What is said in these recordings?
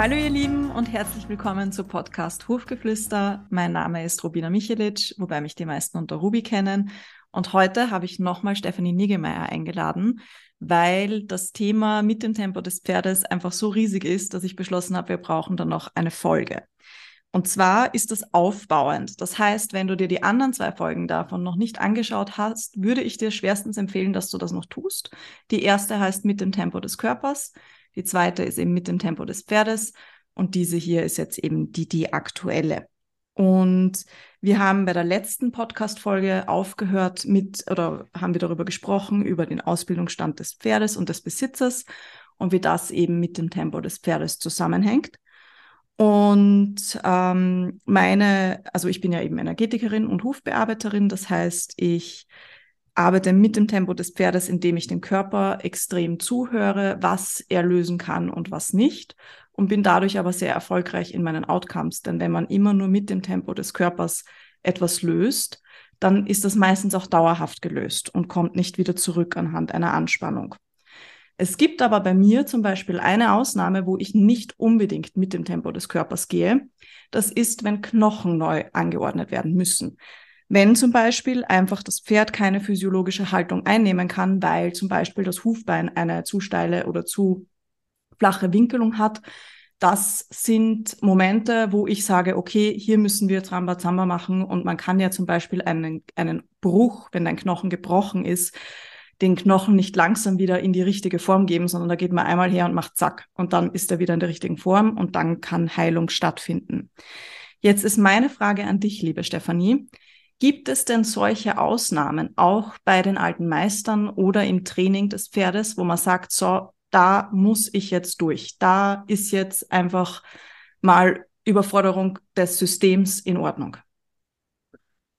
Hallo ihr Lieben und herzlich willkommen zu Podcast Hufgeflüster. Mein Name ist Rubina Michelic, wobei mich die meisten unter Ruby kennen. Und heute habe ich nochmal Stefanie Niggemeier eingeladen, weil das Thema mit dem Tempo des Pferdes einfach so riesig ist, dass ich beschlossen habe, wir brauchen dann noch eine Folge. Und zwar ist das aufbauend. Das heißt, wenn du dir die anderen zwei Folgen davon noch nicht angeschaut hast, würde ich dir schwerstens empfehlen, dass du das noch tust. Die erste heißt mit dem Tempo des Körpers. Die zweite ist eben mit dem Tempo des Pferdes. Und diese hier ist jetzt eben die, die aktuelle. Und wir haben bei der letzten Podcast-Folge aufgehört mit, oder haben wir darüber gesprochen, über den Ausbildungsstand des Pferdes und des Besitzers und wie das eben mit dem Tempo des Pferdes zusammenhängt. Und ähm, meine, also ich bin ja eben Energetikerin und Hufbearbeiterin, das heißt, ich arbeite mit dem Tempo des Pferdes, indem ich dem Körper extrem zuhöre, was er lösen kann und was nicht und bin dadurch aber sehr erfolgreich in meinen Outcomes, denn wenn man immer nur mit dem Tempo des Körpers etwas löst, dann ist das meistens auch dauerhaft gelöst und kommt nicht wieder zurück anhand einer Anspannung. Es gibt aber bei mir zum Beispiel eine Ausnahme, wo ich nicht unbedingt mit dem Tempo des Körpers gehe. Das ist, wenn Knochen neu angeordnet werden müssen. Wenn zum Beispiel einfach das Pferd keine physiologische Haltung einnehmen kann, weil zum Beispiel das Hufbein eine zu steile oder zu flache Winkelung hat, das sind Momente, wo ich sage, okay, hier müssen wir Rambazamba machen und man kann ja zum Beispiel einen, einen Bruch, wenn dein Knochen gebrochen ist, den Knochen nicht langsam wieder in die richtige Form geben, sondern da geht man einmal her und macht zack und dann ist er wieder in der richtigen Form und dann kann Heilung stattfinden. Jetzt ist meine Frage an dich, liebe Stefanie. Gibt es denn solche Ausnahmen auch bei den alten Meistern oder im Training des Pferdes, wo man sagt, so, da muss ich jetzt durch. Da ist jetzt einfach mal Überforderung des Systems in Ordnung.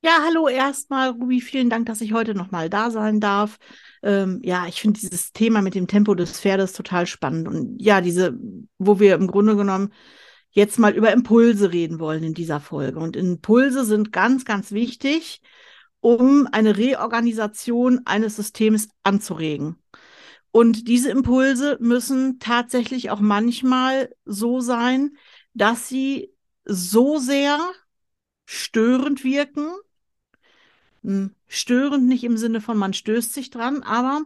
Ja, hallo erstmal, Ruby. Vielen Dank, dass ich heute nochmal da sein darf. Ähm, ja, ich finde dieses Thema mit dem Tempo des Pferdes total spannend. Und ja, diese, wo wir im Grunde genommen jetzt mal über Impulse reden wollen in dieser Folge. Und Impulse sind ganz, ganz wichtig, um eine Reorganisation eines Systems anzuregen. Und diese Impulse müssen tatsächlich auch manchmal so sein, dass sie so sehr störend wirken, hm, störend nicht im Sinne von man stößt sich dran, aber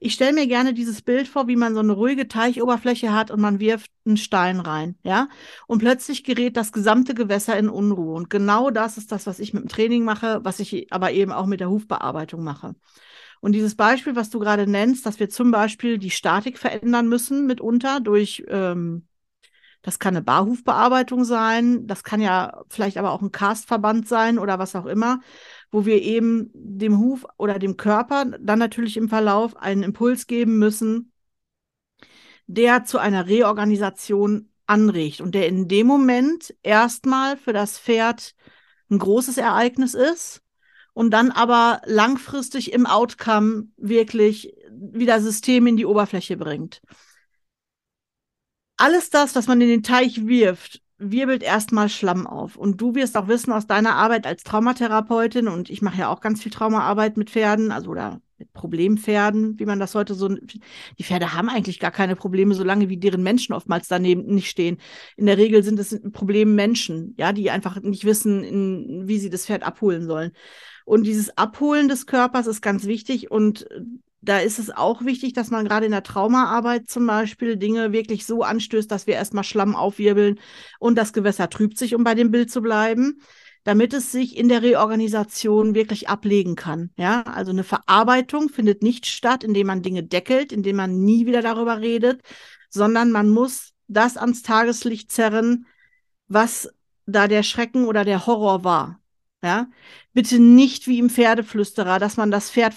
ich stelle mir gerne dieses Bild vor, wie man so eine ruhige Teichoberfläche hat und man wirft einen Stein rein, ja? Und plötzlich gerät das gesamte Gewässer in Unruhe. Und genau das ist das, was ich mit dem Training mache, was ich aber eben auch mit der Hufbearbeitung mache. Und dieses Beispiel, was du gerade nennst, dass wir zum Beispiel die Statik verändern müssen mitunter durch ähm, das kann eine Barhufbearbeitung sein, das kann ja vielleicht aber auch ein Castverband sein oder was auch immer, wo wir eben dem Huf oder dem Körper dann natürlich im Verlauf einen Impuls geben müssen, der zu einer Reorganisation anregt und der in dem Moment erstmal für das Pferd ein großes Ereignis ist und dann aber langfristig im Outcome wirklich wieder System in die Oberfläche bringt. Alles das, was man in den Teich wirft, wirbelt erstmal Schlamm auf. Und du wirst auch wissen aus deiner Arbeit als Traumatherapeutin, und ich mache ja auch ganz viel Traumaarbeit mit Pferden, also oder mit Problempferden, wie man das heute so. Die Pferde haben eigentlich gar keine Probleme, solange wie deren Menschen oftmals daneben nicht stehen. In der Regel sind es Problem Menschen, ja, die einfach nicht wissen, in, wie sie das Pferd abholen sollen. Und dieses Abholen des Körpers ist ganz wichtig und da ist es auch wichtig, dass man gerade in der Traumaarbeit zum Beispiel Dinge wirklich so anstößt, dass wir erstmal Schlamm aufwirbeln und das Gewässer trübt sich, um bei dem Bild zu bleiben, damit es sich in der Reorganisation wirklich ablegen kann. Ja, also eine Verarbeitung findet nicht statt, indem man Dinge deckelt, indem man nie wieder darüber redet, sondern man muss das ans Tageslicht zerren, was da der Schrecken oder der Horror war. Ja, bitte nicht wie im Pferdeflüsterer, dass man das Pferd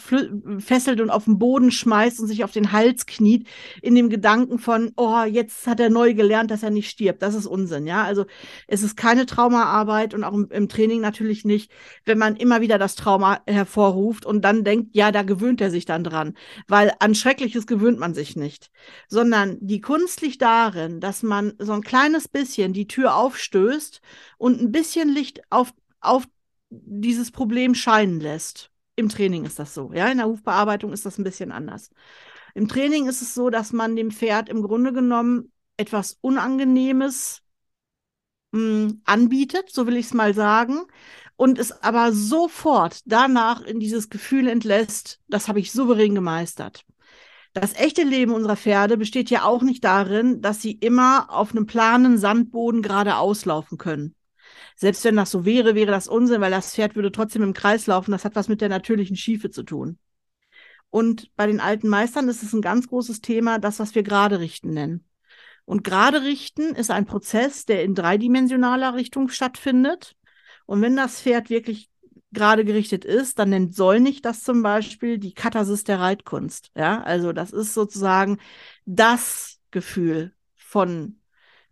fesselt und auf den Boden schmeißt und sich auf den Hals kniet, in dem Gedanken von, oh, jetzt hat er neu gelernt, dass er nicht stirbt. Das ist Unsinn, ja. Also es ist keine Traumaarbeit und auch im, im Training natürlich nicht, wenn man immer wieder das Trauma hervorruft und dann denkt, ja, da gewöhnt er sich dann dran. Weil an Schreckliches gewöhnt man sich nicht. Sondern die Kunst liegt darin, dass man so ein kleines bisschen die Tür aufstößt und ein bisschen Licht auf auf dieses Problem scheinen lässt. Im Training ist das so. Ja, in der Hufbearbeitung ist das ein bisschen anders. Im Training ist es so, dass man dem Pferd im Grunde genommen etwas Unangenehmes mh, hm, anbietet, so will ich es mal sagen, und es aber sofort danach in dieses Gefühl entlässt, das habe ich souverän gemeistert. Das echte Leben unserer Pferde besteht ja auch nicht darin, dass sie immer auf einem planen Sandboden geradeaus laufen können. Selbst wenn das so wäre, wäre das Unsinn, weil das Pferd würde trotzdem im Kreis laufen. Das hat was mit der natürlichen Schiefe zu tun. Und bei den alten Meistern ist es ein ganz großes Thema, das, was wir gerade richten nennen. Und gerade richten ist ein Prozess, der in dreidimensionaler Richtung stattfindet. Und wenn das Pferd wirklich gerade gerichtet ist, dann nennt Sollnig das zum Beispiel die Katharsis der Reitkunst. Ja, also das ist sozusagen das Gefühl von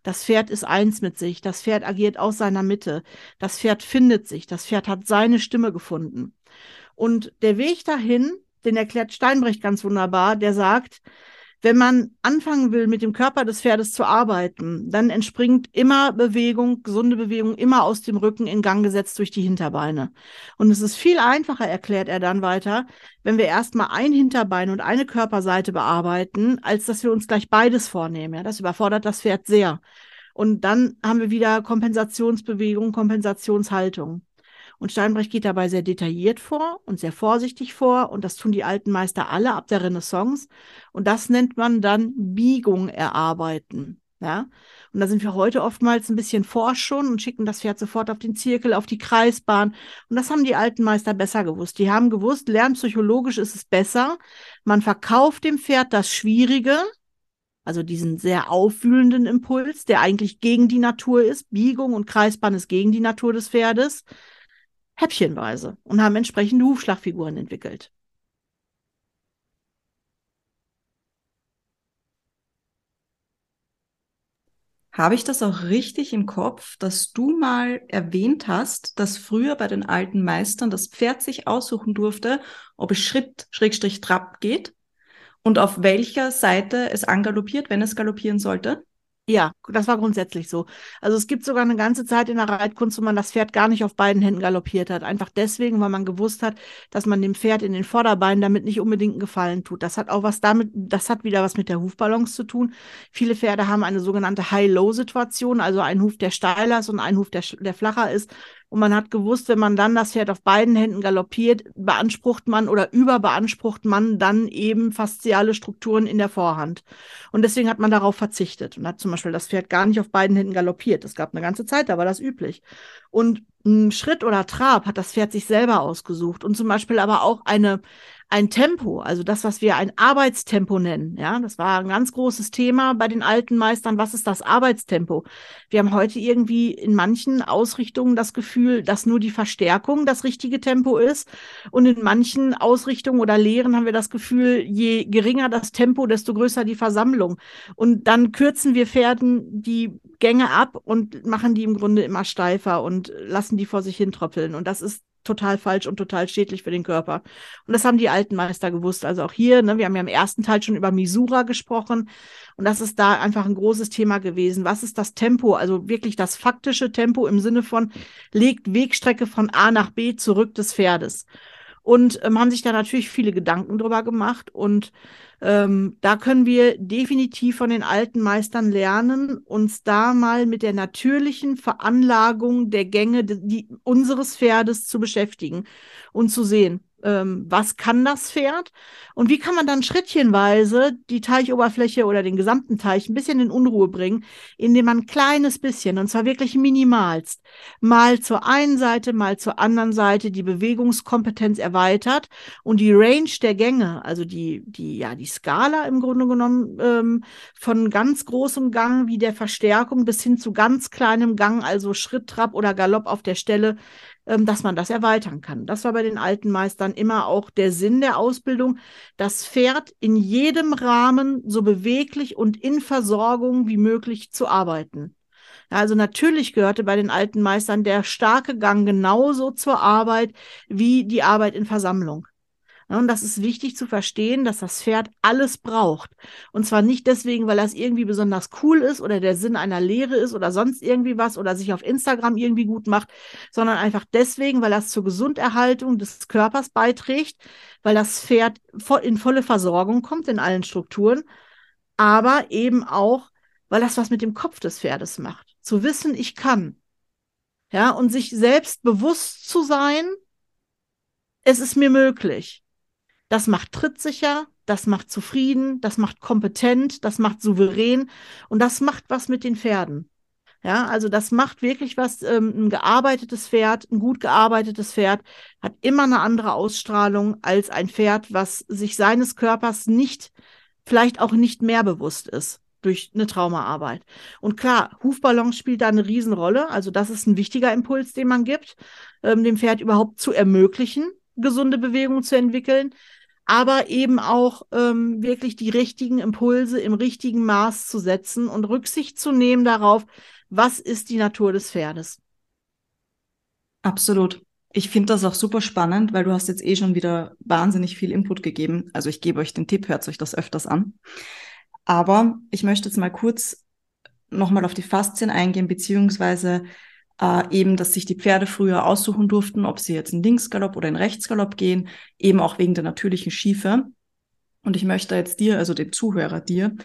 das Pferd ist eins mit sich, das Pferd agiert aus seiner Mitte, das Pferd findet sich, das Pferd hat seine Stimme gefunden. Und der Weg dahin, den erklärt Steinbrecht ganz wunderbar, der sagt, wenn man anfangen will, mit dem Körper des Pferdes zu arbeiten, dann entspringt immer Bewegung, gesunde Bewegung, immer aus dem Rücken in Gang gesetzt durch die Hinterbeine. Und es ist viel einfacher, erklärt er dann weiter, wenn wir erstmal ein Hinterbein und eine Körperseite bearbeiten, als dass wir uns gleich beides vornehmen. Ja, das überfordert das Pferd sehr. Und dann haben wir wieder Kompensationsbewegung, Kompensationshaltung. Und Steinbrecht geht dabei sehr detailliert vor und sehr vorsichtig vor. Und das tun die alten Meister alle ab der Renaissance. Und das nennt man dann Biegung erarbeiten. Ja, und da sind wir heute oftmals ein bisschen forsch schon und schicken das Pferd sofort auf den Zirkel, auf die Kreisbahn. Und das haben die alten Meister besser gewusst. Die haben gewusst, lernpsychologisch ist es besser. Man verkauft dem Pferd das Schwierige, also diesen sehr aufwühlenden Impuls, der eigentlich gegen die Natur ist. Biegung und Kreisbahn ist gegen die Natur des Pferdes häppchenweise und haben entsprechende Hufschlagfiguren entwickelt. Habe ich das auch richtig im Kopf, dass du mal erwähnt hast, dass früher bei den alten Meistern das Pferd sich aussuchen durfte, ob es Schritt, Schrägstrich, Trab geht und auf welcher Seite es angaloppiert, wenn es galoppieren sollte? Ja, das war grundsätzlich so. Also es gibt sogar eine ganze Zeit in der Reitkunst, wo man das Pferd gar nicht auf beiden Händen galoppiert hat. Einfach deswegen, weil man gewusst hat, dass man dem Pferd in den Vorderbeinen damit nicht unbedingt einen Gefallen tut. Das hat auch was damit, das hat wieder was mit der Hufbalance zu tun. Viele Pferde haben eine sogenannte High-Low-Situation, also einen Huf, der steiler ist und einen Huf, der, der flacher ist. Und man hat gewusst, wenn man dann das Pferd auf beiden Händen galoppiert, beansprucht man oder überbeansprucht man dann eben fasziale Strukturen in der Vorhand. Und deswegen hat man darauf verzichtet und hat zum Beispiel das Pferd gar nicht auf beiden Händen galoppiert. Es gab eine ganze Zeit, da war das üblich. Und ein Schritt oder Trab hat das Pferd sich selber ausgesucht und zum Beispiel aber auch eine, ein Tempo, also das, was wir ein Arbeitstempo nennen. Ja, das war ein ganz großes Thema bei den alten Meistern. Was ist das Arbeitstempo? Wir haben heute irgendwie in manchen Ausrichtungen das Gefühl, dass nur die Verstärkung das richtige Tempo ist. Und in manchen Ausrichtungen oder Lehren haben wir das Gefühl, je geringer das Tempo, desto größer die Versammlung. Und dann kürzen wir Pferden die Gänge ab und machen die im Grunde immer steifer und lassen die vor sich hin tröpfeln. Und das ist total falsch und total schädlich für den Körper. Und das haben die alten Meister gewusst. Also auch hier, ne, wir haben ja im ersten Teil schon über Misura gesprochen. Und das ist da einfach ein großes Thema gewesen. Was ist das Tempo? Also wirklich das faktische Tempo im Sinne von legt Wegstrecke von A nach B zurück des Pferdes. Und ähm, haben sich da natürlich viele Gedanken drüber gemacht. Und ähm, da können wir definitiv von den alten Meistern lernen, uns da mal mit der natürlichen Veranlagung der Gänge die, unseres Pferdes zu beschäftigen und zu sehen, ähm, was kann das Pferd? Und wie kann man dann schrittchenweise die Teichoberfläche oder den gesamten Teich ein bisschen in Unruhe bringen, indem man ein kleines bisschen, und zwar wirklich minimalst, mal zur einen Seite, mal zur anderen Seite die Bewegungskompetenz erweitert und die Range der Gänge, also die, die, ja, die Skala im Grunde genommen ähm, von ganz großem Gang wie der Verstärkung bis hin zu ganz kleinem Gang, also Schritt, Trab oder Galopp auf der Stelle, dass man das erweitern kann. Das war bei den alten Meistern immer auch der Sinn der Ausbildung, das Pferd in jedem Rahmen so beweglich und in Versorgung wie möglich zu arbeiten. Also natürlich gehörte bei den alten Meistern der starke Gang genauso zur Arbeit wie die Arbeit in Versammlung. Und das ist wichtig zu verstehen, dass das Pferd alles braucht. Und zwar nicht deswegen, weil das irgendwie besonders cool ist oder der Sinn einer Lehre ist oder sonst irgendwie was oder sich auf Instagram irgendwie gut macht, sondern einfach deswegen, weil das zur Gesunderhaltung des Körpers beiträgt, weil das Pferd in volle Versorgung kommt in allen Strukturen, aber eben auch weil das was mit dem Kopf des Pferdes macht. Zu wissen, ich kann. Ja, und sich selbst bewusst zu sein, es ist mir möglich. Das macht trittsicher, das macht zufrieden, das macht kompetent, das macht souverän und das macht was mit den Pferden. Ja, also das macht wirklich was. Ähm, ein gearbeitetes Pferd, ein gut gearbeitetes Pferd hat immer eine andere Ausstrahlung als ein Pferd, was sich seines Körpers nicht, vielleicht auch nicht mehr bewusst ist durch eine Traumaarbeit. Und klar, Hufballon spielt da eine Riesenrolle. Also das ist ein wichtiger Impuls, den man gibt, ähm, dem Pferd überhaupt zu ermöglichen, gesunde Bewegungen zu entwickeln aber eben auch ähm, wirklich die richtigen Impulse im richtigen Maß zu setzen und Rücksicht zu nehmen darauf, was ist die Natur des Pferdes. Absolut. Ich finde das auch super spannend, weil du hast jetzt eh schon wieder wahnsinnig viel Input gegeben. Also ich gebe euch den Tipp, hört euch das öfters an. Aber ich möchte jetzt mal kurz nochmal auf die Faszien eingehen, beziehungsweise äh, eben, dass sich die Pferde früher aussuchen durften, ob sie jetzt in Linksgalopp oder in Rechtsgalopp gehen, eben auch wegen der natürlichen Schiefe. Und ich möchte jetzt dir, also dem Zuhörer dir,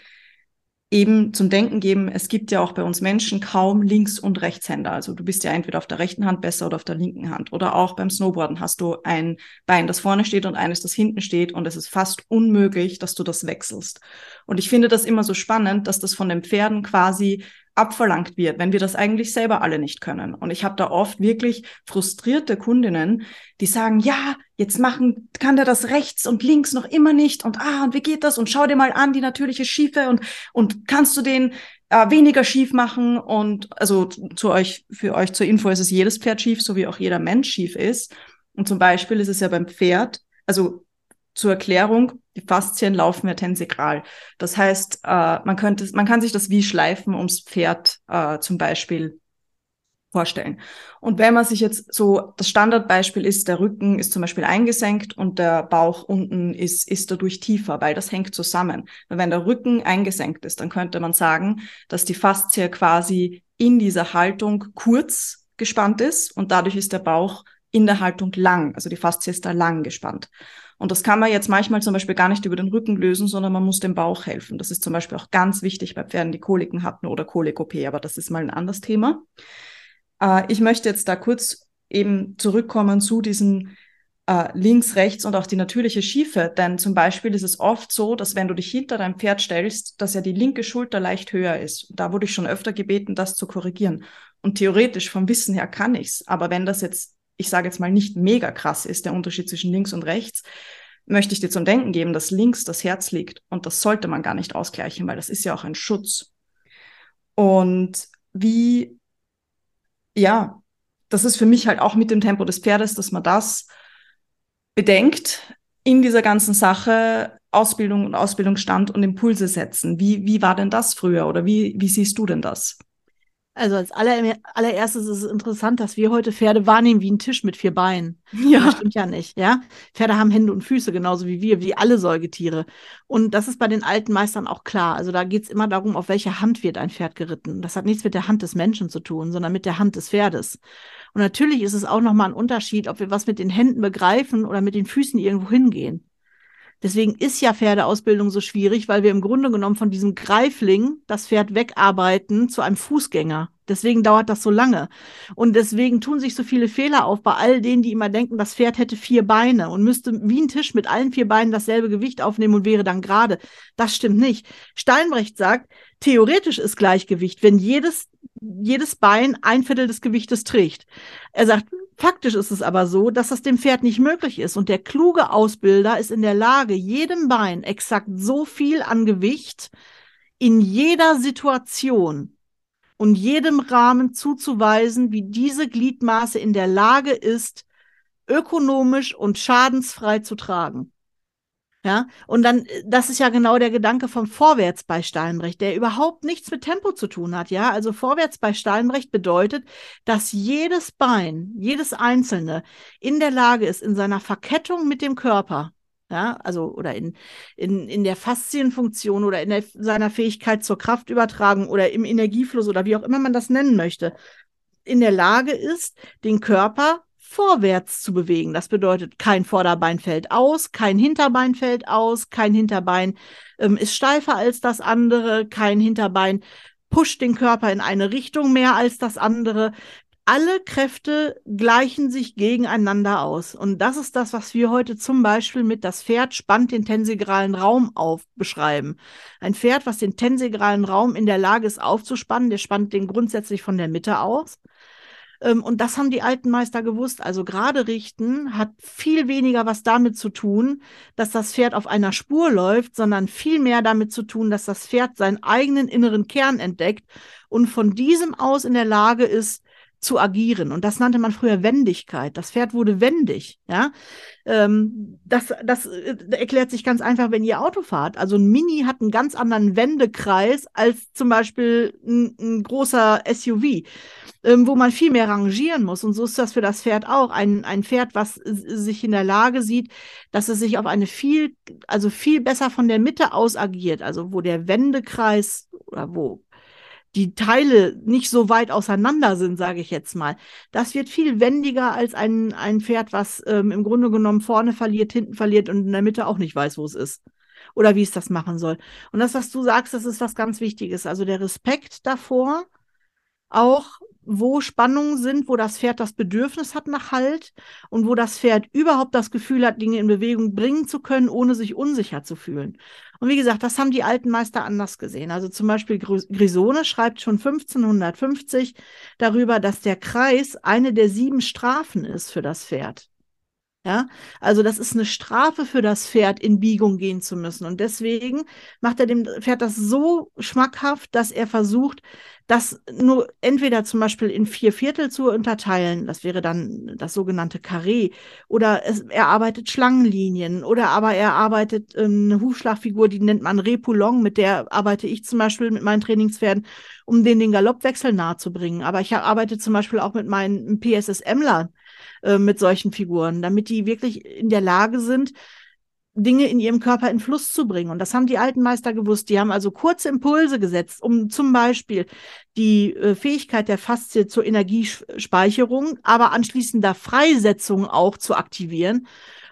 eben zum Denken geben, es gibt ja auch bei uns Menschen kaum Links- und Rechtshänder. Also du bist ja entweder auf der rechten Hand besser oder auf der linken Hand. Oder auch beim Snowboarden hast du ein Bein, das vorne steht und eines, das hinten steht. Und es ist fast unmöglich, dass du das wechselst. Und ich finde das immer so spannend, dass das von den Pferden quasi abverlangt wird, wenn wir das eigentlich selber alle nicht können. Und ich habe da oft wirklich frustrierte Kundinnen, die sagen, ja, jetzt machen, kann der das rechts und links noch immer nicht und ah, und wie geht das? Und schau dir mal an, die natürliche Schiefe und, und kannst du den äh, weniger schief machen? Und also zu euch, für euch zur Info ist es jedes Pferd schief, so wie auch jeder Mensch schief ist. Und zum Beispiel ist es ja beim Pferd, also zur Erklärung, die Faszien laufen ja tensekral. Das heißt, äh, man, könnte, man kann sich das wie Schleifen ums Pferd äh, zum Beispiel vorstellen. Und wenn man sich jetzt so, das Standardbeispiel ist, der Rücken ist zum Beispiel eingesenkt und der Bauch unten ist, ist dadurch tiefer, weil das hängt zusammen. Weil wenn der Rücken eingesenkt ist, dann könnte man sagen, dass die Faszie quasi in dieser Haltung kurz gespannt ist und dadurch ist der Bauch in der Haltung lang. Also die Faszie ist da lang gespannt. Und das kann man jetzt manchmal zum Beispiel gar nicht über den Rücken lösen, sondern man muss dem Bauch helfen. Das ist zum Beispiel auch ganz wichtig bei Pferden, die Koliken hatten oder Kolik-OP, aber das ist mal ein anderes Thema. Äh, ich möchte jetzt da kurz eben zurückkommen zu diesen äh, links, rechts und auch die natürliche Schiefe. Denn zum Beispiel ist es oft so, dass wenn du dich hinter dein Pferd stellst, dass ja die linke Schulter leicht höher ist. Da wurde ich schon öfter gebeten, das zu korrigieren. Und theoretisch vom Wissen her kann ich's. Aber wenn das jetzt ich sage jetzt mal, nicht mega krass ist, der Unterschied zwischen links und rechts, möchte ich dir zum Denken geben, dass links das Herz liegt. Und das sollte man gar nicht ausgleichen, weil das ist ja auch ein Schutz. Und wie, ja, das ist für mich halt auch mit dem Tempo des Pferdes, dass man das bedenkt in dieser ganzen Sache, Ausbildung und Ausbildungsstand und Impulse setzen. Wie, wie war denn das früher oder wie, wie siehst du denn das? Also als aller, allererstes ist es interessant, dass wir heute Pferde wahrnehmen wie ein Tisch mit vier Beinen. Ja. Das stimmt ja nicht, ja. Pferde haben Hände und Füße, genauso wie wir, wie alle Säugetiere. Und das ist bei den alten Meistern auch klar. Also da geht es immer darum, auf welche Hand wird ein Pferd geritten. Das hat nichts mit der Hand des Menschen zu tun, sondern mit der Hand des Pferdes. Und natürlich ist es auch nochmal ein Unterschied, ob wir was mit den Händen begreifen oder mit den Füßen irgendwo hingehen. Deswegen ist ja Pferdeausbildung so schwierig, weil wir im Grunde genommen von diesem Greifling das Pferd wegarbeiten zu einem Fußgänger. Deswegen dauert das so lange. Und deswegen tun sich so viele Fehler auf bei all denen, die immer denken, das Pferd hätte vier Beine und müsste wie ein Tisch mit allen vier Beinen dasselbe Gewicht aufnehmen und wäre dann gerade. Das stimmt nicht. Steinbrecht sagt, theoretisch ist Gleichgewicht, wenn jedes, jedes Bein ein Viertel des Gewichtes trägt. Er sagt, Faktisch ist es aber so, dass das dem Pferd nicht möglich ist. Und der kluge Ausbilder ist in der Lage, jedem Bein exakt so viel an Gewicht in jeder Situation und jedem Rahmen zuzuweisen, wie diese Gliedmaße in der Lage ist, ökonomisch und schadensfrei zu tragen. Ja, und dann, äh, das ist ja genau der Gedanke vom Vorwärts bei Steinrecht, der überhaupt nichts mit Tempo zu tun hat. Ja, also Vorwärts bei Steinrecht bedeutet, dass jedes Bein, jedes einzelne in der Lage ist, in seiner Verkettung mit dem Körper, ja, also oder in, in, in der Faszienfunktion oder in der, seiner Fähigkeit zur Kraftübertragung oder im Energiefluss oder wie auch immer man das nennen möchte, in der Lage ist, den Körper vorwärts zu bewegen. Das bedeutet, kein Vorderbein fällt aus, kein Hinterbein fällt aus, kein Hinterbein ähm, ist steifer als das andere, kein Hinterbein pusht den Körper in eine Richtung mehr als das andere. Alle Kräfte gleichen sich gegeneinander aus. Und das ist das, was wir heute zum Beispiel mit das Pferd spannt den tensegralen Raum auf beschreiben. Ein Pferd, was den tensegralen Raum in der Lage ist aufzuspannen, der spannt den grundsätzlich von der Mitte aus. Ähm, und das haben die alten Meister gewusst. Also gerade richten hat viel weniger was damit zu tun, dass das Pferd auf einer Spur läuft, sondern viel mehr damit zu tun, dass das Pferd seinen eigenen inneren Kern entdeckt und von diesem aus in der Lage ist, zu agieren. Und das nannte man früher Wendigkeit. Das Pferd wurde wendig. Ja, ähm, das, das äh, erklärt sich ganz einfach, wenn ihr Auto fahrt. Also ein Mini hat einen ganz anderen Wendekreis als zum Beispiel ein, ein großer SUV, ähm, wo man viel mehr rangieren muss. Und so ist das für das Pferd auch. Ein, ein Pferd, was sich in der Lage sieht, dass es sich auf eine viel, also viel besser von der Mitte aus agiert. Also wo der Wendekreis oder wo die Teile nicht so weit auseinander sind, sage ich jetzt mal. Das wird viel wendiger als ein, ein Pferd, was ähm, im Grunde genommen vorne verliert, hinten verliert und in der Mitte auch nicht weiß, wo es ist. Oder wie es das machen soll. Und das, was du sagst, das ist was ganz Wichtiges. Also der Respekt davor, auch wo Spannungen sind, wo das Pferd das Bedürfnis hat nach Halt und wo das Pferd überhaupt das Gefühl hat, Dinge in Bewegung bringen zu können, ohne sich unsicher zu fühlen. Und wie gesagt, das haben die alten Meister anders gesehen. Also zum Beispiel Grisone schreibt schon 1550 darüber, dass der Kreis eine der sieben Strafen ist für das Pferd. Ja, also das ist eine Strafe für das Pferd, in Biegung gehen zu müssen. Und deswegen macht er dem Pferd das so schmackhaft, dass er versucht, das nur entweder zum Beispiel in vier Viertel zu unterteilen, das wäre dann das sogenannte Karree, oder es, er arbeitet Schlangenlinien, oder aber er arbeitet ähm, eine Hufschlagfigur, die nennt man Repoulon, mit der arbeite ich zum Beispiel mit meinen Trainingspferden, um denen den Galoppwechsel nahezubringen. Aber ich arbeite zum Beispiel auch mit meinen PSSM-Lern äh, mit solchen Figuren, damit die wirklich in der Lage sind, Dinge in ihrem Körper in Fluss zu bringen. Und das haben die alten Meister gewusst. Die haben also kurze Impulse gesetzt, um zum Beispiel die äh, Fähigkeit der Faszie zur Energiespeicherung, aber anschließender Freisetzung auch zu aktivieren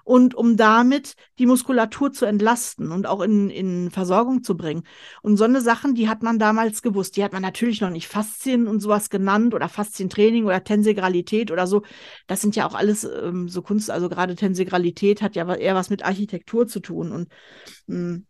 und um damit die Muskulatur zu entlasten und auch in, in Versorgung zu bringen. Und so eine Sachen, die hat man damals gewusst. Die hat man natürlich noch nicht Faszien und sowas genannt oder Faszientraining oder Tensegralität oder so. Das sind ja auch alles ähm, so Kunst, also gerade Tensegralität hat ja eher was mit Architektur zu tun und mh, hm,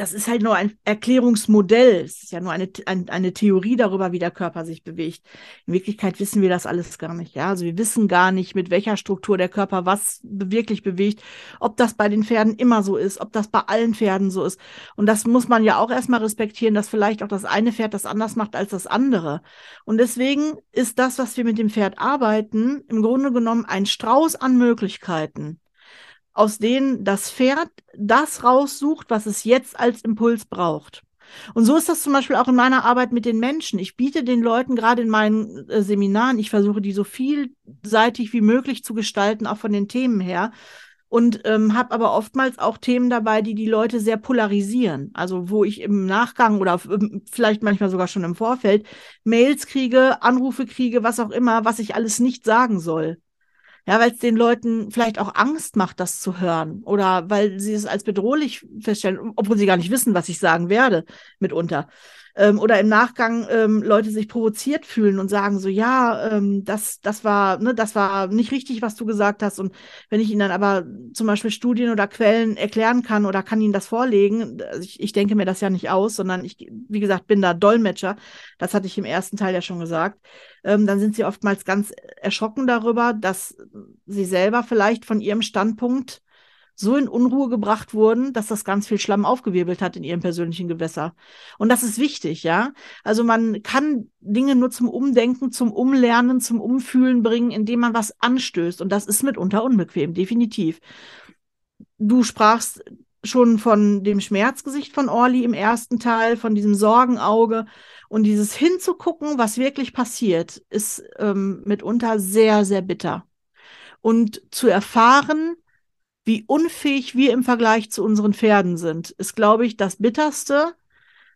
das ist halt nur ein Erklärungsmodell. Es ist ja nur eine, ein, eine Theorie darüber, wie der Körper sich bewegt. In Wirklichkeit wissen wir das alles gar nicht. Ja, also wir wissen gar nicht, mit welcher Struktur der Körper was wirklich bewegt. Ob das bei den Pferden immer so ist, ob das bei allen Pferden so ist. Und das muss man ja auch erstmal respektieren, dass vielleicht auch das eine Pferd das anders macht als das andere. Und deswegen ist das, was wir mit dem Pferd arbeiten, im Grunde genommen ein Strauß an Möglichkeiten aus denen das Pferd das raussucht, was es jetzt als Impuls braucht. Und so ist das zum Beispiel auch in meiner Arbeit mit den Menschen. Ich biete den Leuten gerade in meinen äh, Seminaren, ich versuche die so vielseitig wie möglich zu gestalten, auch von den Themen her. Und ähm, habe aber oftmals auch Themen dabei, die die Leute sehr polarisieren. Also wo ich im Nachgang oder ähm, vielleicht manchmal sogar schon im Vorfeld Mails kriege, Anrufe kriege, was auch immer, was ich alles nicht sagen soll. Ja, weil es den Leuten vielleicht auch Angst macht, das zu hören. Oder weil sie es als bedrohlich feststellen, obwohl sie gar nicht wissen, was ich sagen werde, mitunter ähm, oder im Nachgang ähm, Leute sich provoziert fühlen und sagen so, ja, ähm, das, das war, ne, das war nicht richtig, was du gesagt hast. Und wenn ich ihnen dann aber zum Beispiel Studien oder Quellen erklären kann oder kann ihnen das vorlegen, also ich, ich denke mir das ja nicht aus, sondern ich, wie gesagt, bin da Dolmetscher. Das hatte ich im ersten Teil ja schon gesagt. Ähm, dann sind sie oftmals ganz erschrocken darüber, dass sie selber vielleicht von ihrem Standpunkt so in Unruhe gebracht wurden, dass das ganz viel Schlamm aufgewirbelt hat in ihrem persönlichen Gewässer. Und das ist wichtig, ja. Also man kann Dinge nur zum Umdenken, zum Umlernen, zum Umfühlen bringen, indem man was anstößt. Und das ist mitunter unbequem, definitiv. Du sprachst schon von dem Schmerzgesicht von Orly im ersten Teil, von diesem Sorgenauge. Und dieses hinzugucken, was wirklich passiert, ist ähm, mitunter sehr, sehr bitter. Und zu erfahren, wie unfähig wir im Vergleich zu unseren Pferden sind, ist, glaube ich, das Bitterste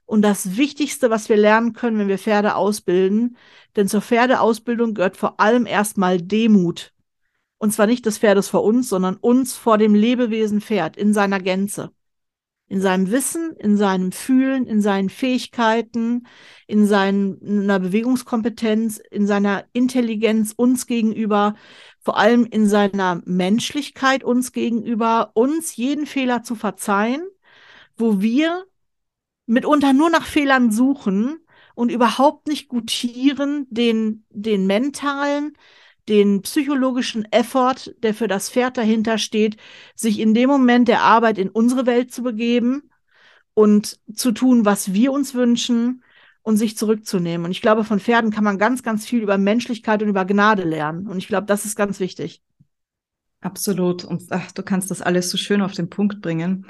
und das Wichtigste, was wir lernen können, wenn wir Pferde ausbilden. Denn zur Pferdeausbildung gehört vor allem erstmal Demut. Und zwar nicht des Pferdes vor uns, sondern uns vor dem Lebewesen Pferd in seiner Gänze. In seinem Wissen, in seinem Fühlen, in seinen Fähigkeiten, in seiner Bewegungskompetenz, in seiner Intelligenz uns gegenüber, vor allem in seiner Menschlichkeit uns gegenüber, uns jeden Fehler zu verzeihen, wo wir mitunter nur nach Fehlern suchen und überhaupt nicht gutieren den, den mentalen, den psychologischen Effort, der für das Pferd dahinter steht, sich in dem Moment der Arbeit in unsere Welt zu begeben und zu tun, was wir uns wünschen und sich zurückzunehmen. Und ich glaube, von Pferden kann man ganz, ganz viel über Menschlichkeit und über Gnade lernen. Und ich glaube, das ist ganz wichtig. Absolut. Und ach, du kannst das alles so schön auf den Punkt bringen.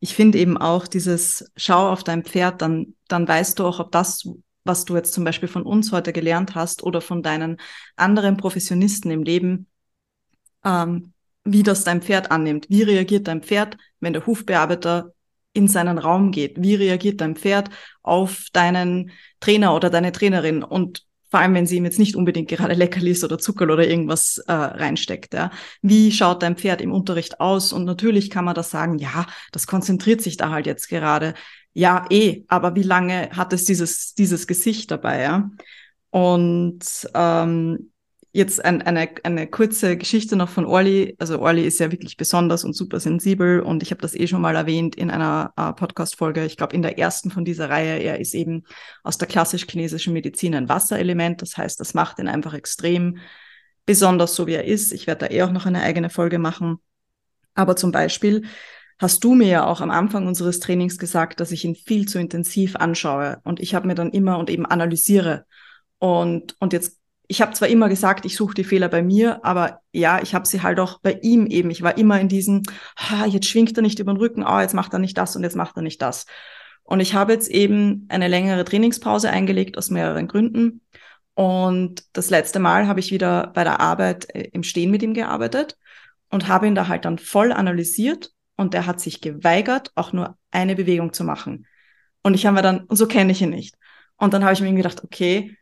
Ich finde eben auch dieses Schau auf dein Pferd, dann, dann weißt du auch, ob das, was du jetzt zum Beispiel von uns heute gelernt hast oder von deinen anderen Professionisten im Leben, ähm, wie das dein Pferd annimmt. Wie reagiert dein Pferd, wenn der Hufbearbeiter in seinen Raum geht? Wie reagiert dein Pferd auf deinen Trainer oder deine Trainerin? Und vor allem, wenn sie ihm jetzt nicht unbedingt gerade Leckerlis oder Zucker oder irgendwas äh, reinsteckt. Ja. Wie schaut dein Pferd im Unterricht aus? Und natürlich kann man das sagen, ja, das konzentriert sich da halt jetzt gerade. Ja, eh, aber wie lange hat es dieses, dieses Gesicht dabei, ja? Und ähm, jetzt ein, eine, eine kurze Geschichte noch von Orly. Also Orly ist ja wirklich besonders und super sensibel und ich habe das eh schon mal erwähnt in einer äh, Podcast-Folge. Ich glaube, in der ersten von dieser Reihe. Er ist eben aus der klassisch-chinesischen Medizin ein Wasserelement. Das heißt, das macht ihn einfach extrem besonders so, wie er ist. Ich werde da eh auch noch eine eigene Folge machen. Aber zum Beispiel hast du mir ja auch am Anfang unseres Trainings gesagt, dass ich ihn viel zu intensiv anschaue und ich habe mir dann immer und eben analysiere. Und, und jetzt, ich habe zwar immer gesagt, ich suche die Fehler bei mir, aber ja, ich habe sie halt auch bei ihm eben. Ich war immer in diesem, ah, jetzt schwingt er nicht über den Rücken, ah, jetzt macht er nicht das und jetzt macht er nicht das. Und ich habe jetzt eben eine längere Trainingspause eingelegt aus mehreren Gründen. Und das letzte Mal habe ich wieder bei der Arbeit äh, im Stehen mit ihm gearbeitet und habe ihn da halt dann voll analysiert und der hat sich geweigert, auch nur eine Bewegung zu machen. Und ich habe mir dann, und so kenne ich ihn nicht. Und dann habe ich mir gedacht, okay,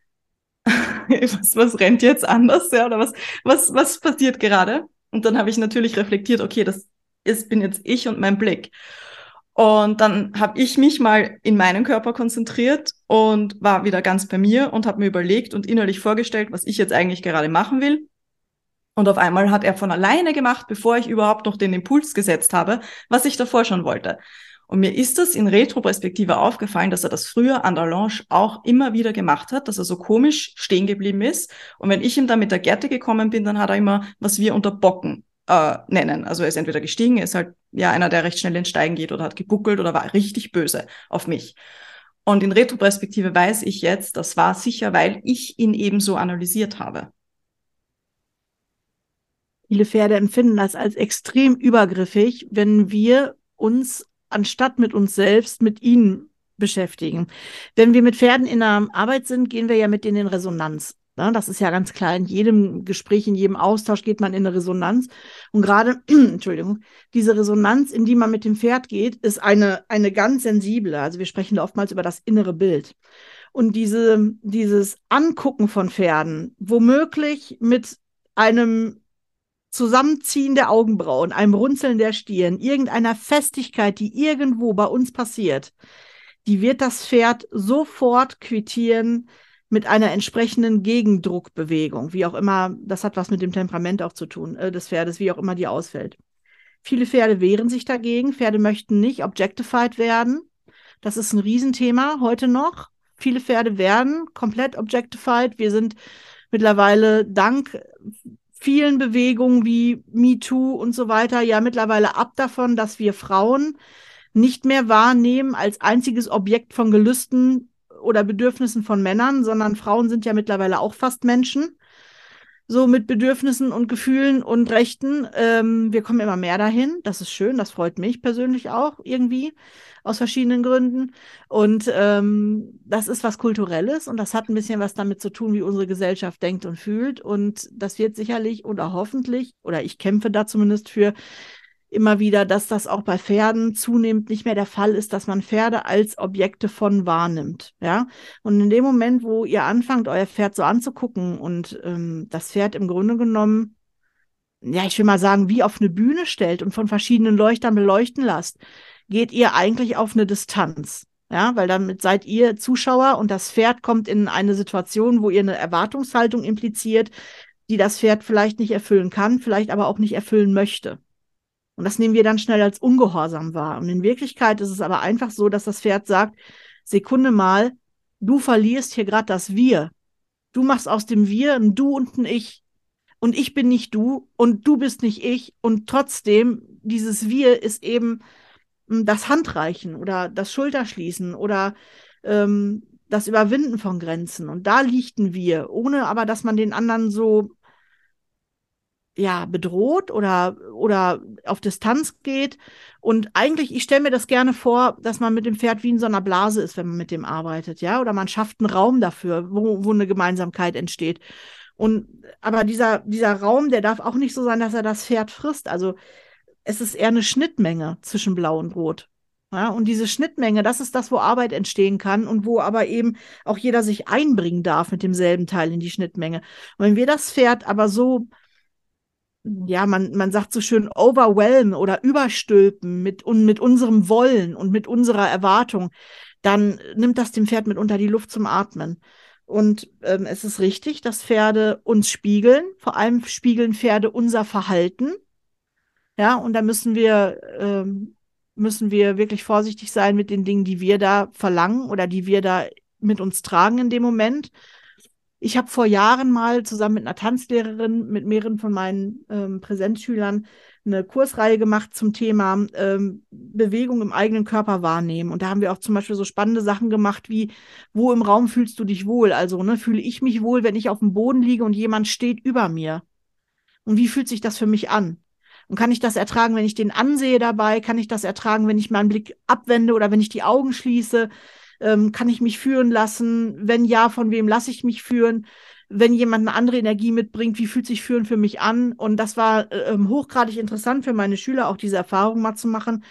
was, was rennt jetzt anders, ja, oder was, was, was passiert gerade? Und dann habe ich natürlich reflektiert, okay, das ist, bin jetzt ich und mein Blick. Und dann habe ich mich mal in meinen Körper konzentriert und war wieder ganz bei mir und habe mir überlegt und innerlich vorgestellt, was ich jetzt eigentlich gerade machen will. Und auf einmal hat er von alleine gemacht, bevor ich überhaupt noch den Impuls gesetzt habe, was ich davor schon wollte. Und mir ist das in Retroperspektive aufgefallen, dass er das früher an der Lounge auch immer wieder gemacht hat, dass er so komisch stehen geblieben ist. Und wenn ich ihm dann mit der Gerte gekommen bin, dann hat er immer, was wir unter Bocken äh, nennen. Also er ist entweder gestiegen, ist halt ja einer, der recht schnell ins Steigen geht oder hat gebuckelt oder war richtig böse auf mich. Und in Retroperspektive weiß ich jetzt, das war sicher, weil ich ihn eben so analysiert habe. Viele Pferde empfinden das als extrem übergriffig, wenn wir uns anstatt mit uns selbst mit ihnen beschäftigen. Wenn wir mit Pferden in der Arbeit sind, gehen wir ja mit denen in Resonanz. Das ist ja ganz klar. In jedem Gespräch, in jedem Austausch geht man in eine Resonanz. Und gerade, Entschuldigung, diese Resonanz, in die man mit dem Pferd geht, ist eine, eine ganz sensible. Also wir sprechen da oftmals über das innere Bild. Und diese, dieses Angucken von Pferden, womöglich mit einem Zusammenziehen der Augenbrauen, einem Runzeln der Stirn, irgendeiner Festigkeit, die irgendwo bei uns passiert, die wird das Pferd sofort quittieren mit einer entsprechenden Gegendruckbewegung, wie auch immer, das hat was mit dem Temperament auch zu tun, äh, des Pferdes, wie auch immer die ausfällt. Viele Pferde wehren sich dagegen. Pferde möchten nicht objectified werden. Das ist ein Riesenthema heute noch. Viele Pferde werden komplett objectified. Wir sind mittlerweile dank vielen Bewegungen wie MeToo und so weiter ja mittlerweile ab davon, dass wir Frauen nicht mehr wahrnehmen als einziges Objekt von Gelüsten oder Bedürfnissen von Männern, sondern Frauen sind ja mittlerweile auch fast Menschen so mit Bedürfnissen und Gefühlen und Rechten. Ähm, wir kommen immer mehr dahin. Das ist schön, das freut mich persönlich auch irgendwie aus verschiedenen Gründen. Und ähm, das ist was Kulturelles und das hat ein bisschen was damit zu tun, wie unsere Gesellschaft denkt und fühlt. Und das wird sicherlich oder hoffentlich, oder ich kämpfe da zumindest für, immer wieder, dass das auch bei Pferden zunehmend nicht mehr der Fall ist, dass man Pferde als Objekte von wahrnimmt. Ja. Und in dem Moment, wo ihr anfangt, euer Pferd so anzugucken und ähm, das Pferd im Grunde genommen, ja, ich will mal sagen, wie auf eine Bühne stellt und von verschiedenen Leuchtern beleuchten lasst, geht ihr eigentlich auf eine Distanz. Ja, weil damit seid ihr Zuschauer und das Pferd kommt in eine Situation, wo ihr eine Erwartungshaltung impliziert, die das Pferd vielleicht nicht erfüllen kann, vielleicht aber auch nicht erfüllen möchte. Und das nehmen wir dann schnell als ungehorsam wahr. Und in Wirklichkeit ist es aber einfach so, dass das Pferd sagt, Sekunde mal, du verlierst hier gerade das Wir. Du machst aus dem Wir ein Du und ein Ich. Und ich bin nicht du und du bist nicht ich. Und trotzdem, dieses Wir ist eben hm, das Handreichen oder das Schulterschließen oder ähm, das Überwinden von Grenzen. Und da liegt ein Wir, ohne aber, dass man den anderen so ja, bedroht oder, oder auf Distanz geht. Und eigentlich, ich stelle mir das gerne vor, dass man mit dem Pferd wie in so einer Blase ist, wenn man mit dem arbeitet, ja, oder man schafft einen Raum dafür, wo, wo eine Gemeinsamkeit entsteht. Und aber dieser, dieser Raum, der darf auch nicht so sein, dass er das Pferd frisst. Also es ist eher eine Schnittmenge zwischen Blau und Rot. Ja, und diese Schnittmenge, das ist das, wo Arbeit entstehen kann und wo aber eben auch jeder sich einbringen darf mit demselben Teil in die Schnittmenge. Und wenn wir das Pferd aber so, ja, man, man sagt so schön overwhelmen oder überstülpen mit, und mit unserem Wollen und mit unserer Erwartung, dann nimmt das dem Pferd mitunter die Luft zum Atmen. Und ähm, es ist richtig, dass Pferde uns spiegeln. Vor allem spiegeln Pferde unser Verhalten. Ja, und da müssen wir, ähm, müssen wir wirklich vorsichtig sein mit den Dingen, die wir da verlangen oder die wir da mit uns tragen in dem Moment. Ich habe vor Jahren mal zusammen mit einer Tanzlehrerin, mit mehreren von meinen ähm, Präsenzschülern, eine Kursreihe gemacht zum Thema ähm, Bewegung im eigenen Körper wahrnehmen. Und da haben wir auch zum Beispiel so spannende Sachen gemacht wie, wo im Raum fühlst du dich wohl? Also, ne, fühle ich mich wohl, wenn ich auf dem Boden liege und jemand steht über mir? Und wie fühlt sich das für mich an? Und kann ich das ertragen, wenn ich den ansehe dabei? Kann ich das ertragen, wenn ich meinen Blick abwende oder wenn ich die Augen schließe? Ähm, kann ich mich führen lassen? Wenn ja, von wem lasse ich mich führen? Wenn jemand eine andere Energie mitbringt, wie fühlt sich Führen für mich an? Und das war äh, ähm, hochgradig interessant für meine Schüler, auch diese Erfahrung mal zu machen,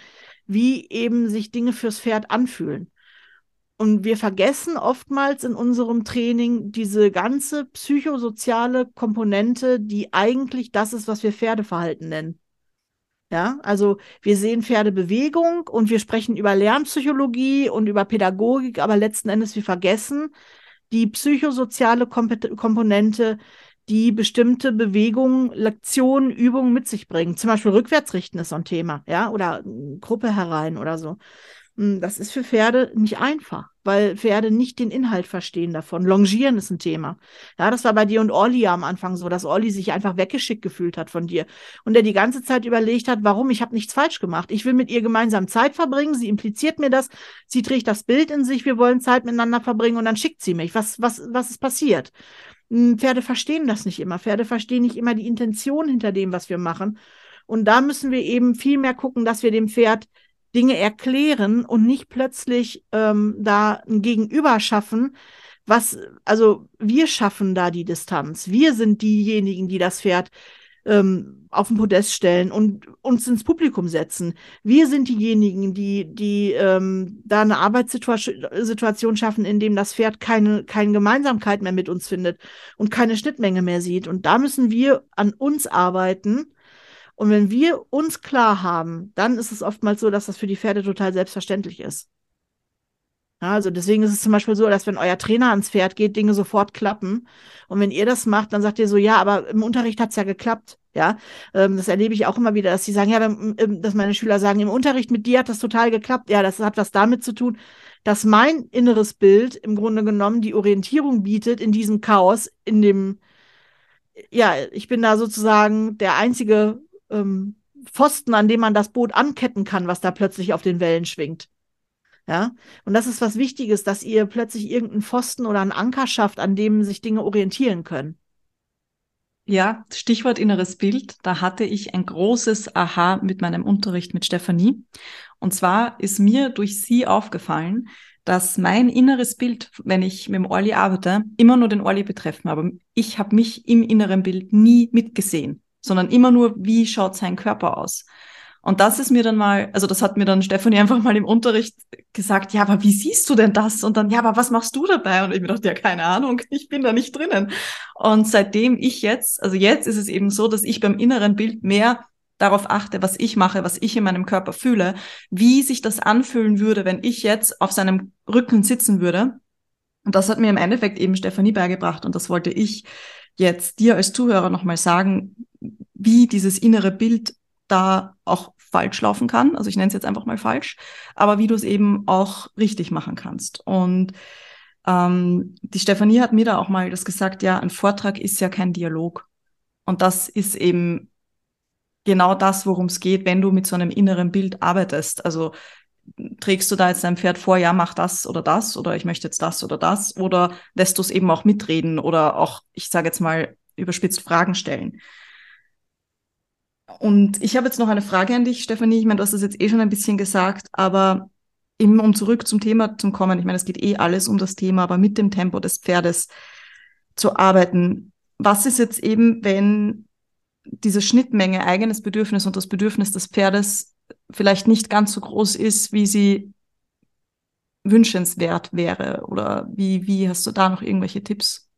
wie eben sich Dinge fürs Pferd anfühlen. Und wir vergessen oftmals in unserem Training diese ganze psychosoziale Komponente, die eigentlich das ist, was wir Pferdeverhalten nennen. Ja, also wir sehen Pferdebewegung und wir sprechen über Lernpsychologie und über Pädagogik, aber letzten Endes wir vergessen die psychosoziale Komponente, die bestimmte Bewegungen, Lektionen, Übungen mit sich bringen. Zum Beispiel rückwärtsrichten ist so ein Thema, ja, oder Gruppe herein oder so. Hm, das ist für Pferde nicht einfach, weil Pferde nicht den Inhalt verstehen davon. Longieren ist ein Thema. Ja, das war bei dir und Olli am Anfang so, dass Olli sich einfach weggeschickt gefühlt hat von dir und der die ganze Zeit überlegt hat, warum ich habe nichts falsch gemacht. Ich will mit ihr gemeinsam Zeit verbringen. Sie impliziert mir das. Sie trägt das Bild in sich. Wir wollen Zeit miteinander verbringen und dann schickt sie mich. Was was was ist passiert? Hm, Pferde verstehen das nicht immer. Pferde verstehen nicht immer die Intention hinter dem, was wir machen. Und da müssen wir eben viel mehr gucken, dass wir dem Pferd Dinge erklären und nicht plötzlich ähm, da ein Gegenüber schaffen, was, also wir schaffen da die Distanz. Wir sind diejenigen, die das Pferd ähm, auf den Podest stellen und uns ins Publikum setzen. Wir sind diejenigen, die, die ähm, da eine Arbeitssituation schaffen, in dem das Pferd keine, keine Gemeinsamkeit mehr mit uns findet und keine Schnittmenge mehr sieht. Und da müssen wir an uns arbeiten und wenn wir uns klar haben, dann ist es oftmals so, dass das für die Pferde total selbstverständlich ist. Ja, also deswegen ist es zum Beispiel so, dass wenn euer Trainer ans Pferd geht, Dinge sofort klappen. Und wenn ihr das macht, dann sagt ihr so, ja, aber im Unterricht hat's ja geklappt. Ja, ähm, das erlebe ich auch immer wieder, dass sie sagen, ja, dass meine Schüler sagen, im Unterricht mit dir hat das total geklappt. Ja, das hat was damit zu tun, dass mein inneres Bild im Grunde genommen die Orientierung bietet in diesem Chaos, in dem, ja, ich bin da sozusagen der einzige ähm, Pfosten, an dem man das Boot anketten kann, was da plötzlich auf den Wellen schwingt. Ja, und das ist was Wichtiges, dass ihr plötzlich irgendeinen Pfosten oder einen Anker schafft, an dem sich Dinge orientieren können. Ja, Stichwort inneres Bild. Da hatte ich ein großes Aha mit meinem Unterricht mit Stefanie. Und zwar ist mir durch sie aufgefallen, dass mein inneres Bild, wenn ich mit dem Orli arbeite, immer nur den Orli betreffen. Aber ich habe mich im inneren Bild nie mitgesehen sondern immer nur, wie schaut sein Körper aus. Und das ist mir dann mal, also das hat mir dann Stefanie einfach mal im Unterricht gesagt, ja, aber wie siehst du denn das? Und dann, ja, aber was machst du dabei? Und ich mir dachte, ja, keine Ahnung, ich bin da nicht drinnen. Und seitdem ich jetzt, also jetzt ist es eben so, dass ich beim inneren Bild mehr darauf achte, was ich mache, was ich in meinem Körper fühle, wie sich das anfühlen würde, wenn ich jetzt auf seinem Rücken sitzen würde. Und das hat mir im Endeffekt eben Stefanie beigebracht und das wollte ich jetzt dir als Zuhörer nochmal sagen, wie dieses innere Bild da auch falsch laufen kann. Also ich nenne es jetzt einfach mal falsch, aber wie du es eben auch richtig machen kannst. Und ähm, die Stefanie hat mir da auch mal das gesagt, ja, ein Vortrag ist ja kein Dialog. Und das ist eben genau das, worum es geht, wenn du mit so einem inneren Bild arbeitest. Also trägst du da jetzt deinem Pferd vor, ja, mach das oder das oder ich möchte jetzt das oder das oder lässt du es eben auch mitreden oder auch, ich sage jetzt mal, überspitzt Fragen stellen. Und ich habe jetzt noch eine Frage an dich, Stefanie. Ich meine, du hast das jetzt eh schon ein bisschen gesagt, aber eben um zurück zum Thema zu kommen, ich meine, es geht eh alles um das Thema, aber mit dem Tempo des Pferdes zu arbeiten. Was ist jetzt eben, wenn diese Schnittmenge eigenes Bedürfnis und das Bedürfnis des Pferdes vielleicht nicht ganz so groß ist, wie sie wünschenswert wäre? Oder wie, wie hast du da noch irgendwelche Tipps?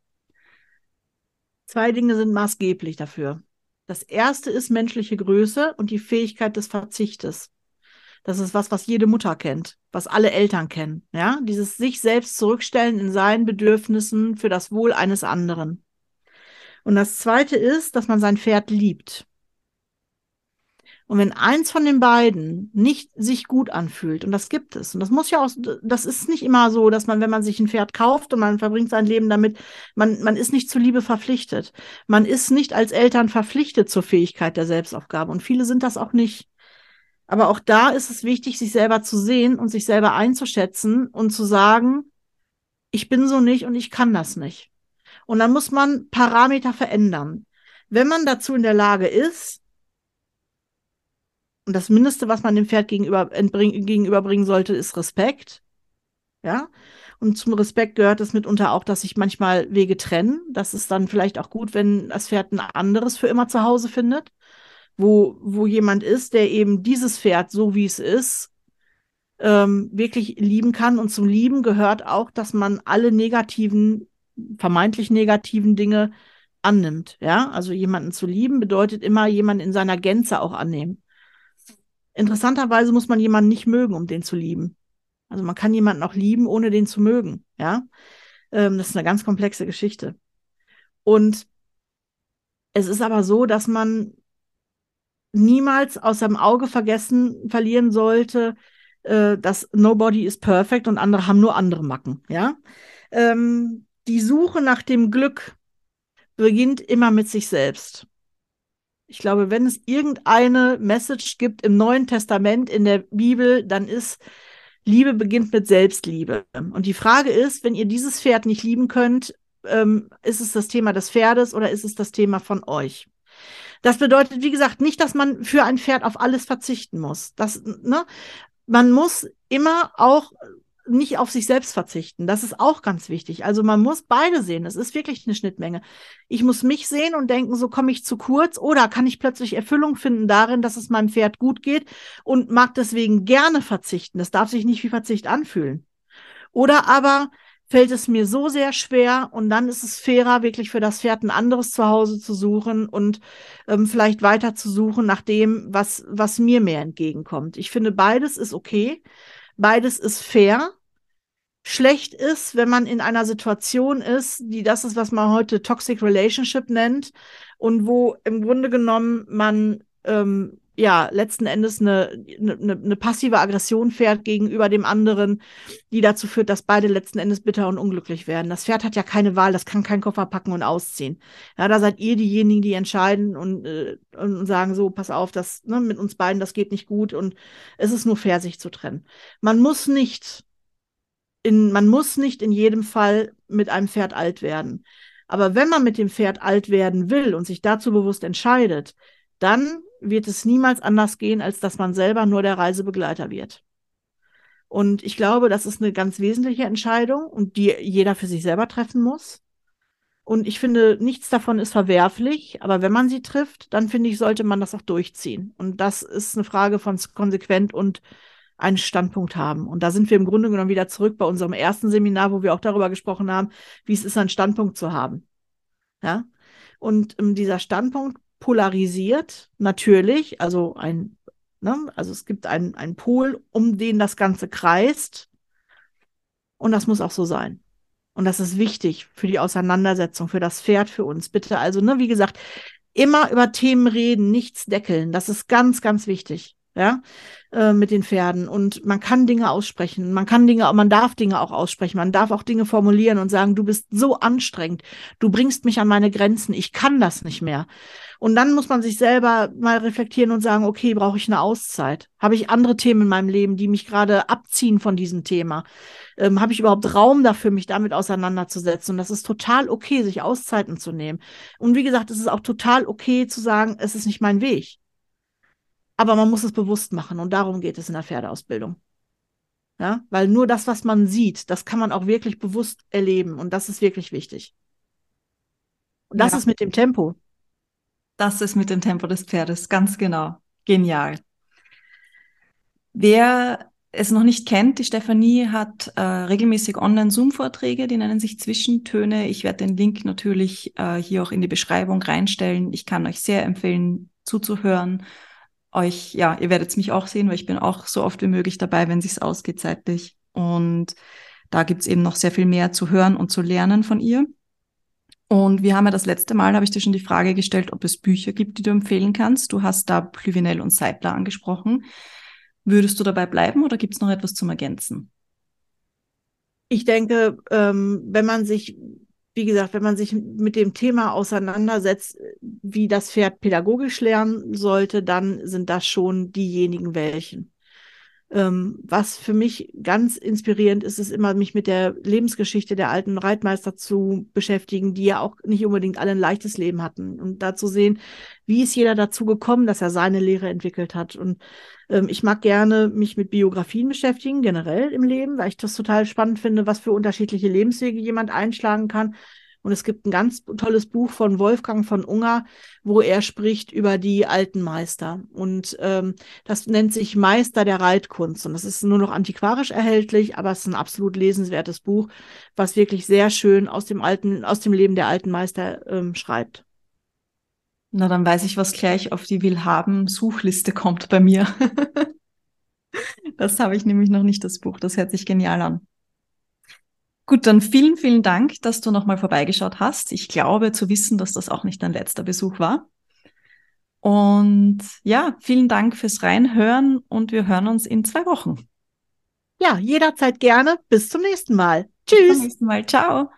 Zwei Dinge sind maßgeblich dafür. Das erste ist menschliche Größe und die Fähigkeit des Verzichtes. Das ist was, was jede Mutter kennt, was alle Eltern kennen. Ja, dieses sich selbst zurückstellen in seinen Bedürfnissen für das Wohl eines anderen. Und das zweite ist, dass man sein Pferd liebt. Und wenn eins von den beiden nicht sich gut anfühlt, und das gibt es, und das muss ja auch, das ist nicht immer so, dass man, wenn man sich ein Pferd kauft und man verbringt sein Leben damit, man, man ist nicht zur Liebe verpflichtet. Man ist nicht als Eltern verpflichtet zur Fähigkeit der Selbstaufgabe. Und viele sind das auch nicht. Aber auch da ist es wichtig, sich selber zu sehen und sich selber einzuschätzen und zu sagen, ich bin so nicht und ich kann das nicht. Und dann muss man Parameter verändern. Wenn man dazu in der Lage ist, und das Mindeste, was man dem Pferd gegenüber, gegenüberbringen sollte, ist Respekt. Ja. Und zum Respekt gehört es mitunter auch, dass sich manchmal Wege trennen. Das ist dann vielleicht auch gut, wenn das Pferd ein anderes für immer zu Hause findet, wo, wo jemand ist, der eben dieses Pferd, so wie es ist, ähm, wirklich lieben kann. Und zum Lieben gehört auch, dass man alle negativen, vermeintlich negativen Dinge annimmt. Ja, also jemanden zu lieben bedeutet immer jemanden in seiner Gänze auch annehmen. Interessanterweise muss man jemanden nicht mögen, um den zu lieben. Also man kann jemanden auch lieben, ohne den zu mögen. Ja, ähm, das ist eine ganz komplexe Geschichte. Und es ist aber so, dass man niemals aus seinem Auge vergessen verlieren sollte, äh, dass nobody is perfect und andere haben nur andere Macken. Ja, ähm, die Suche nach dem Glück beginnt immer mit sich selbst. Ich glaube, wenn es irgendeine Message gibt im Neuen Testament, in der Bibel, dann ist Liebe beginnt mit Selbstliebe. Und die Frage ist, wenn ihr dieses Pferd nicht lieben könnt, ähm, ist es das Thema des Pferdes oder ist es das Thema von euch? Das bedeutet, wie gesagt, nicht, dass man für ein Pferd auf alles verzichten muss. Das, ne? Man muss immer auch nicht auf sich selbst verzichten. Das ist auch ganz wichtig. Also man muss beide sehen. Es ist wirklich eine Schnittmenge. Ich muss mich sehen und denken, so komme ich zu kurz oder kann ich plötzlich Erfüllung finden darin, dass es meinem Pferd gut geht und mag deswegen gerne verzichten. Das darf sich nicht wie Verzicht anfühlen. Oder aber fällt es mir so sehr schwer und dann ist es fairer, wirklich für das Pferd ein anderes Zuhause zu suchen und ähm, vielleicht weiter zu suchen nach dem, was, was mir mehr entgegenkommt. Ich finde, beides ist okay. Beides ist fair schlecht ist, wenn man in einer Situation ist, die das ist, was man heute Toxic Relationship nennt und wo im Grunde genommen man ähm, ja letzten Endes eine, eine, eine passive Aggression fährt gegenüber dem anderen, die dazu führt, dass beide letzten Endes bitter und unglücklich werden. Das Pferd hat ja keine Wahl, das kann keinen Koffer packen und ausziehen. Ja, da seid ihr diejenigen, die entscheiden und, äh, und sagen so, pass auf, das ne, mit uns beiden, das geht nicht gut und es ist nur fair, sich zu trennen. Man muss nicht in, man muss nicht in jedem Fall mit einem Pferd alt werden. Aber wenn man mit dem Pferd alt werden will und sich dazu bewusst entscheidet, dann wird es niemals anders gehen, als dass man selber nur der Reisebegleiter wird. Und ich glaube, das ist eine ganz wesentliche Entscheidung und die jeder für sich selber treffen muss. Und ich finde, nichts davon ist verwerflich, aber wenn man sie trifft, dann finde ich, sollte man das auch durchziehen. Und das ist eine Frage von konsequent und einen Standpunkt haben. Und da sind wir im Grunde genommen wieder zurück bei unserem ersten Seminar, wo wir auch darüber gesprochen haben, wie es ist, einen Standpunkt zu haben. Ja. Und ähm, dieser Standpunkt polarisiert, natürlich, also ein, ne, also es gibt einen, Pol, um den das Ganze kreist. Und das muss auch so sein. Und das ist wichtig für die Auseinandersetzung, für das Pferd, für uns. Bitte, also, ne, wie gesagt, immer über Themen reden, nichts deckeln. Das ist ganz, ganz wichtig ja, äh, mit den Pferden. Und man kann Dinge aussprechen, man kann Dinge, man darf Dinge auch aussprechen, man darf auch Dinge formulieren und sagen, du bist so anstrengend, du bringst mich an meine Grenzen, ich kann das nicht mehr. Und dann muss man sich selber mal reflektieren und sagen, okay, brauche ich eine Auszeit? Habe ich andere Themen in meinem Leben, die mich gerade abziehen von diesem Thema? Ähm, Habe ich überhaupt Raum dafür, mich damit auseinanderzusetzen? Und das ist total okay, sich Auszeiten zu nehmen. Und wie gesagt, es ist auch total okay zu sagen, es ist nicht mein Weg. Aber man muss es bewusst machen und darum geht es in der Pferdeausbildung. Ja, weil nur das, was man sieht, das kann man auch wirklich bewusst erleben und das ist wirklich wichtig. Und das ja. ist mit dem Tempo. Das ist mit dem Tempo des Pferdes, ganz genau. Genial. Wer es noch nicht kennt, die Stefanie hat äh, regelmäßig Online-Zoom-Vorträge, die nennen sich Zwischentöne. Ich werde den Link natürlich äh, hier auch in die Beschreibung reinstellen. Ich kann euch sehr empfehlen, zuzuhören euch, ja, ihr werdet mich auch sehen, weil ich bin auch so oft wie möglich dabei, wenn sich's ausgeht zeitlich. Und da gibt's eben noch sehr viel mehr zu hören und zu lernen von ihr. Und wir haben ja das letzte Mal, habe ich dir schon die Frage gestellt, ob es Bücher gibt, die du empfehlen kannst. Du hast da Plüvinel und Seidler angesprochen. Würdest du dabei bleiben oder gibt's noch etwas zum Ergänzen? Ich denke, ähm, wenn man sich wie gesagt, wenn man sich mit dem Thema auseinandersetzt, wie das Pferd pädagogisch lernen sollte, dann sind das schon diejenigen welchen. Ähm, was für mich ganz inspirierend ist, ist immer, mich mit der Lebensgeschichte der alten Reitmeister zu beschäftigen, die ja auch nicht unbedingt alle ein leichtes Leben hatten. Und da zu sehen, wie ist jeder dazu gekommen, dass er seine Lehre entwickelt hat. Und ähm, ich mag gerne mich mit Biografien beschäftigen, generell im Leben, weil ich das total spannend finde, was für unterschiedliche Lebenswege jemand einschlagen kann. Und es gibt ein ganz tolles Buch von Wolfgang von Unger, wo er spricht über die alten Meister. Und ähm, das nennt sich Meister der Reitkunst. Und das ist nur noch antiquarisch erhältlich, aber es ist ein absolut lesenswertes Buch, was wirklich sehr schön aus dem alten, aus dem Leben der alten Meister ähm, schreibt. Na, dann weiß ich, was gleich auf die Willhaben-Suchliste kommt bei mir. das habe ich nämlich noch nicht, das Buch. Das hört sich genial an. Gut, dann vielen, vielen Dank, dass du nochmal vorbeigeschaut hast. Ich glaube zu wissen, dass das auch nicht dein letzter Besuch war. Und ja, vielen Dank fürs Reinhören und wir hören uns in zwei Wochen. Ja, jederzeit gerne. Bis zum nächsten Mal. Tschüss. Bis zum nächsten Mal. Ciao.